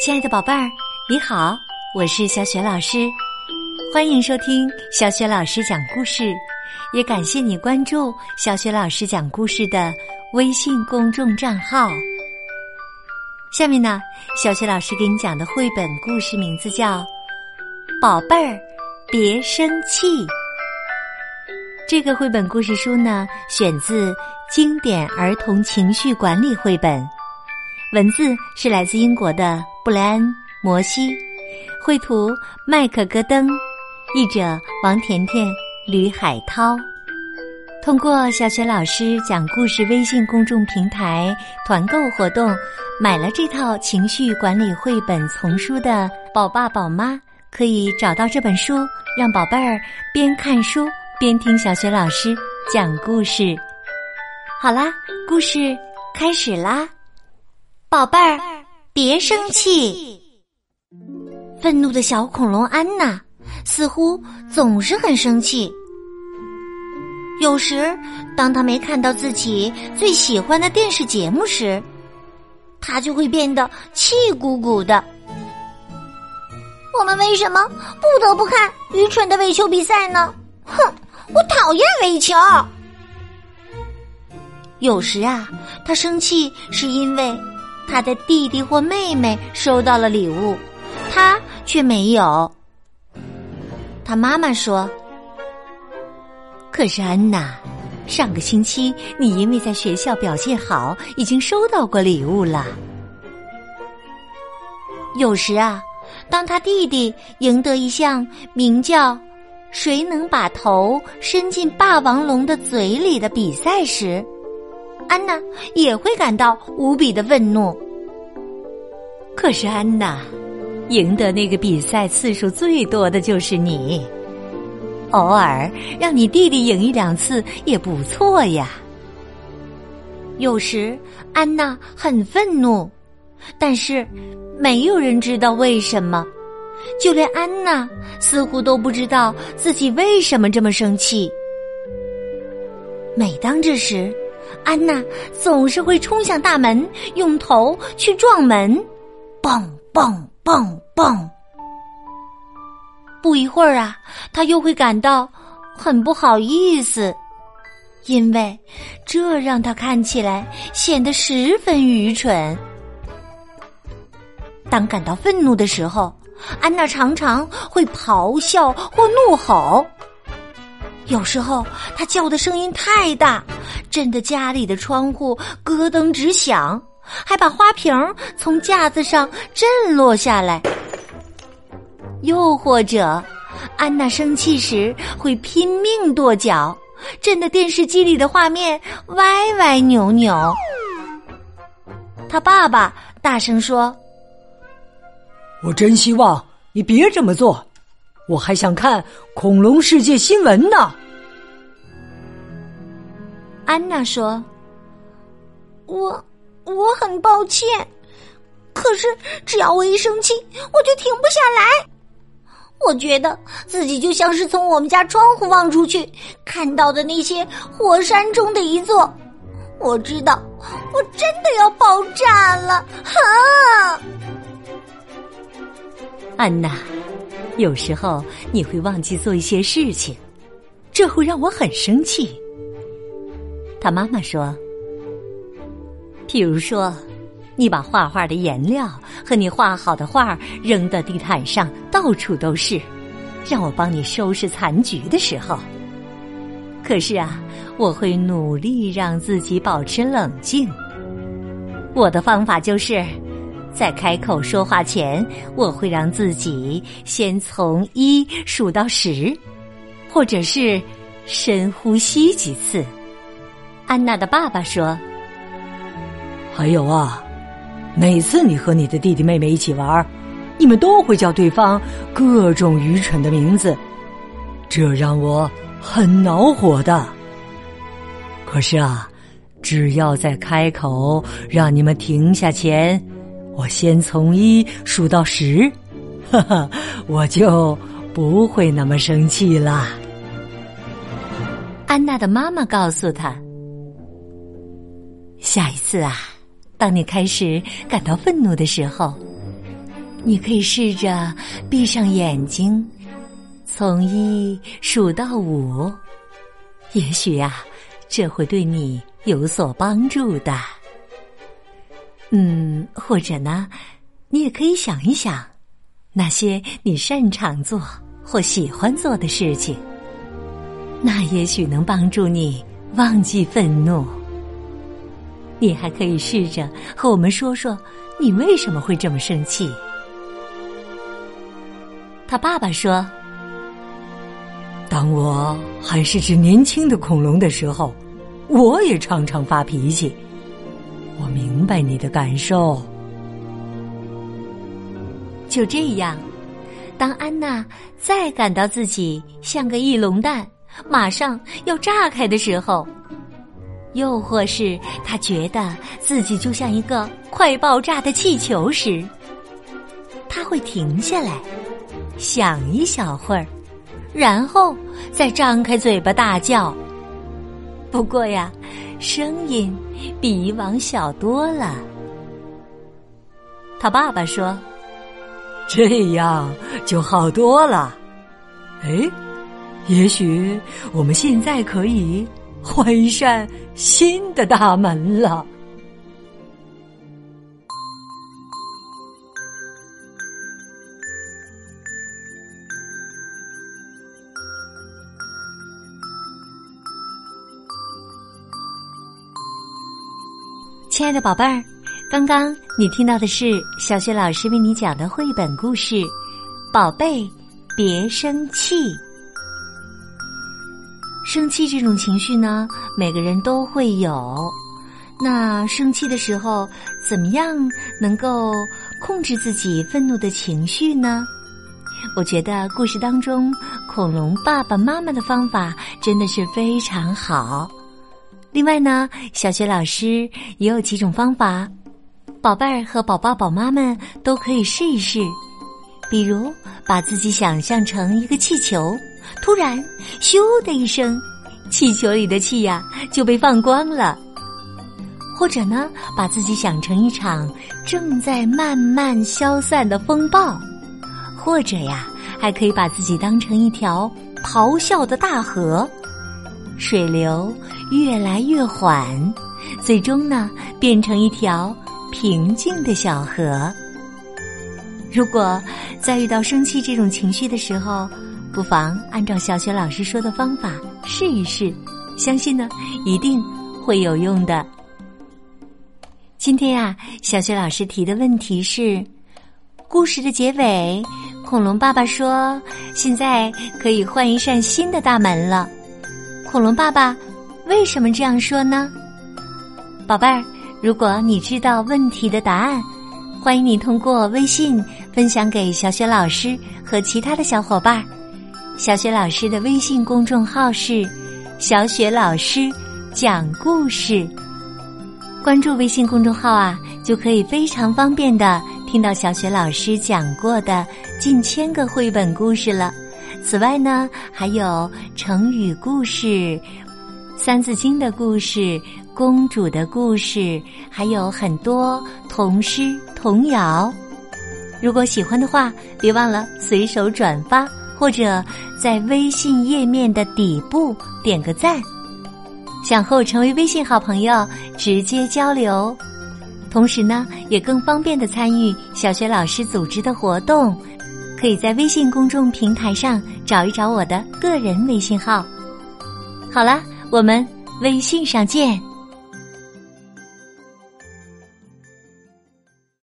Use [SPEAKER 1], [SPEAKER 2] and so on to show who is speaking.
[SPEAKER 1] 亲爱的宝贝儿，你好，我是小雪老师，欢迎收听小雪老师讲故事，也感谢你关注小雪老师讲故事的微信公众账号。下面呢，小雪老师给你讲的绘本故事名字叫《宝贝儿别生气》。这个绘本故事书呢，选自经典儿童情绪管理绘本。文字是来自英国的布莱恩·摩西，绘图麦克戈登，译者王甜甜、吕海涛。通过小雪老师讲故事微信公众平台团购活动，买了这套情绪管理绘本丛书的宝爸宝妈，可以找到这本书，让宝贝儿边看书边听小雪老师讲故事。好啦，故事开始啦！
[SPEAKER 2] 宝贝儿，别生气。愤怒的小恐龙安娜似乎总是很生气。有时，当他没看到自己最喜欢的电视节目时，他就会变得气鼓鼓的。我们为什么不得不看愚蠢的垒球比赛呢？哼，我讨厌垒球。有时啊，他生气是因为。他的弟弟或妹妹收到了礼物，他却没有。他妈妈说：“
[SPEAKER 1] 可是安娜，上个星期你因为在学校表现好，已经收到过礼物了。”
[SPEAKER 2] 有时啊，当他弟弟赢得一项名叫“谁能把头伸进霸王龙的嘴里”的比赛时，安娜也会感到无比的愤怒。
[SPEAKER 1] 可是安娜，赢得那个比赛次数最多的就是你。偶尔让你弟弟赢一两次也不错呀。
[SPEAKER 2] 有时安娜很愤怒，但是没有人知道为什么，就连安娜似乎都不知道自己为什么这么生气。每当这时，安娜总是会冲向大门，用头去撞门，蹦蹦蹦蹦！不一会儿啊，她又会感到很不好意思，因为这让她看起来显得十分愚蠢。当感到愤怒的时候，安娜常常会咆哮或怒吼。有时候，他叫的声音太大，震得家里的窗户咯噔直响，还把花瓶从架子上震落下来。又或者，安娜生气时会拼命跺脚，震得电视机里的画面歪歪扭扭。他爸爸大声说：“
[SPEAKER 3] 我真希望你别这么做。”我还想看恐龙世界新闻呢。
[SPEAKER 2] 安娜说：“我我很抱歉，可是只要我一生气，我就停不下来。我觉得自己就像是从我们家窗户望出去看到的那些火山中的一座。我知道，我真的要爆炸了！哈，
[SPEAKER 1] 安娜。”有时候你会忘记做一些事情，这会让我很生气。他妈妈说：“譬如说，你把画画的颜料和你画好的画扔到地毯上，到处都是，让我帮你收拾残局的时候。可是啊，我会努力让自己保持冷静。我的方法就是。”在开口说话前，我会让自己先从一数到十，或者是深呼吸几次。安娜的爸爸说：“
[SPEAKER 3] 还有啊，每次你和你的弟弟妹妹一起玩，你们都会叫对方各种愚蠢的名字，这让我很恼火的。可是啊，只要在开口让你们停下前。”我先从一数到十，哈哈，我就不会那么生气啦。
[SPEAKER 1] 安娜的妈妈告诉她：“下一次啊，当你开始感到愤怒的时候，你可以试着闭上眼睛，从一数到五，也许呀，这会对你有所帮助的。嗯，或者呢，你也可以想一想那些你擅长做或喜欢做的事情，那也许能帮助你忘记愤怒。你还可以试着和我们说说，你为什么会这么生气。他爸爸说：“
[SPEAKER 3] 当我还是只年轻的恐龙的时候，我也常常发脾气。我明白你的感受。”
[SPEAKER 1] 就这样，当安娜再感到自己像个翼龙蛋，马上要炸开的时候。又或是他觉得自己就像一个快爆炸的气球时，他会停下来，想一小会儿，然后再张开嘴巴大叫。不过呀，声音比以往小多了。他爸爸说：“
[SPEAKER 3] 这样就好多了。”哎，也许我们现在可以。换一扇新的大门了。
[SPEAKER 1] 亲爱的宝贝儿，刚刚你听到的是小雪老师为你讲的绘本故事《宝贝，别生气》。生气这种情绪呢，每个人都会有。那生气的时候，怎么样能够控制自己愤怒的情绪呢？我觉得故事当中恐龙爸爸妈妈的方法真的是非常好。另外呢，小学老师也有几种方法，宝贝儿和宝宝宝妈们都可以试一试。比如，把自己想象成一个气球。突然，咻的一声，气球里的气呀就被放光了。或者呢，把自己想成一场正在慢慢消散的风暴，或者呀，还可以把自己当成一条咆哮的大河，水流越来越缓，最终呢，变成一条平静的小河。如果在遇到生气这种情绪的时候，不妨按照小雪老师说的方法试一试，相信呢一定会有用的。今天呀，小雪老师提的问题是：故事的结尾，恐龙爸爸说现在可以换一扇新的大门了。恐龙爸爸为什么这样说呢？宝贝儿，如果你知道问题的答案，欢迎你通过微信分享给小雪老师和其他的小伙伴。小雪老师的微信公众号是“小雪老师讲故事”，关注微信公众号啊，就可以非常方便的听到小雪老师讲过的近千个绘本故事了。此外呢，还有成语故事、三字经的故事、公主的故事，还有很多童诗童谣。如果喜欢的话，别忘了随手转发。或者在微信页面的底部点个赞，想和我成为微信好朋友，直接交流。同时呢，也更方便的参与小学老师组织的活动，可以在微信公众平台上找一找我的个人微信号。好了，我们微信上见。